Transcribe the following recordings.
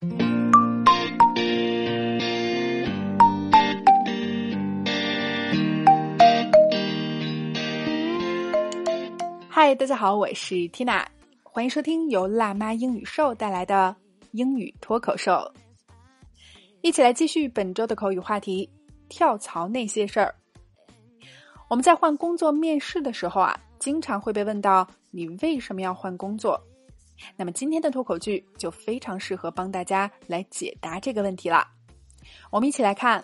嗨，大家好，我是 Tina，欢迎收听由辣妈英语秀带来的英语脱口秀。一起来继续本周的口语话题：跳槽那些事儿。我们在换工作面试的时候啊，经常会被问到你为什么要换工作。那么今天的脱口剧就非常适合帮大家来解答这个问题了。我们一起来看。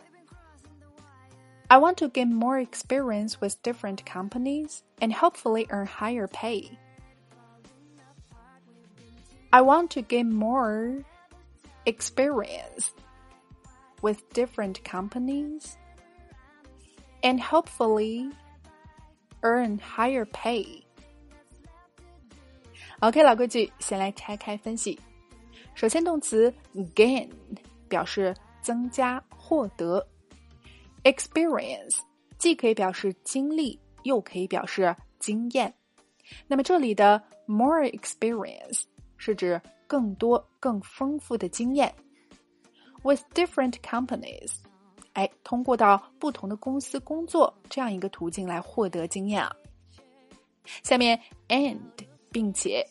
I want to gain more experience with different companies and hopefully earn higher pay. I want to gain more experience with different companies and hopefully earn higher pay. OK，老规矩，先来拆开分析。首先，动词 gain 表示增加、获得。Experience 既可以表示经历，又可以表示经验。那么这里的 more experience 是指更多、更丰富的经验。With different companies，哎，通过到不同的公司工作这样一个途径来获得经验啊。下面 and 并且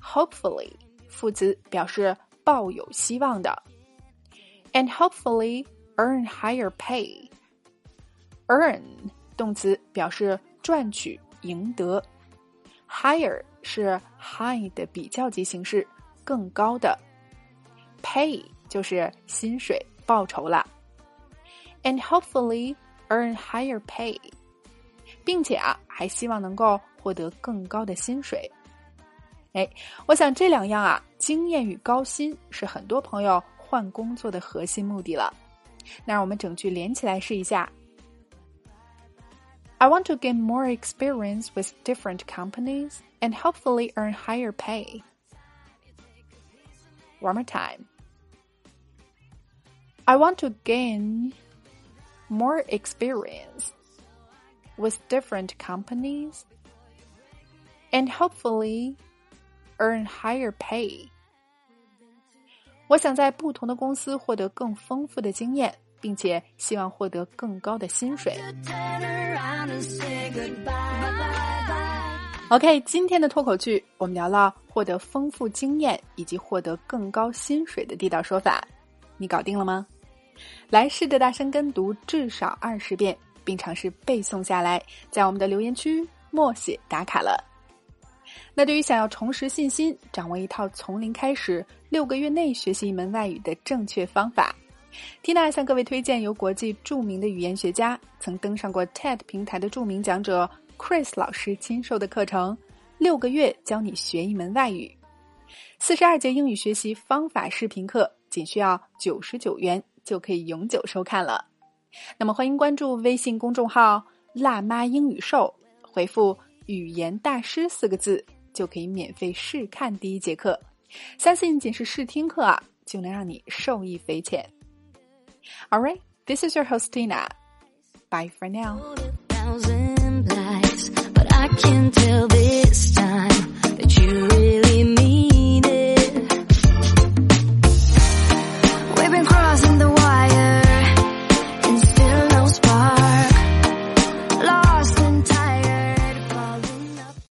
hopefully 副词表示抱有希望的，and hopefully earn higher pay。Earn 动词表示赚取、赢得，higher 是 high 的比较级形式，更高的。Pay 就是薪水、报酬了。And hopefully earn higher pay，并且啊，还希望能够获得更高的薪水。哎，我想这两样啊，经验与高薪是很多朋友换工作的核心目的了。那让我们整句连起来试一下。I want to gain more experience with different companies and hopefully earn higher pay. One more time. I want to gain more experience with different companies and hopefully earn higher pay. 我想在不同的公司获得更丰富的经验。并且希望获得更高的薪水。OK，今天的脱口剧我们聊了获得丰富经验以及获得更高薪水的地道说法，你搞定了吗？来试着大声跟读至少二十遍，并尝试背诵下来，在我们的留言区默写打卡了。那对于想要重拾信心、掌握一套从零开始、六个月内学习一门外语的正确方法。Tina 向各位推荐由国际著名的语言学家、曾登上过 TED 平台的著名讲者 Chris 老师亲授的课程，六个月教你学一门外语，四十二节英语学习方法视频课，仅需要九十九元就可以永久收看了。那么欢迎关注微信公众号“辣妈英语秀”，回复“语言大师”四个字，就可以免费试看第一节课。相信仅是试听课啊，就能让你受益匪浅。All right, this is your host Tina. Bye for now.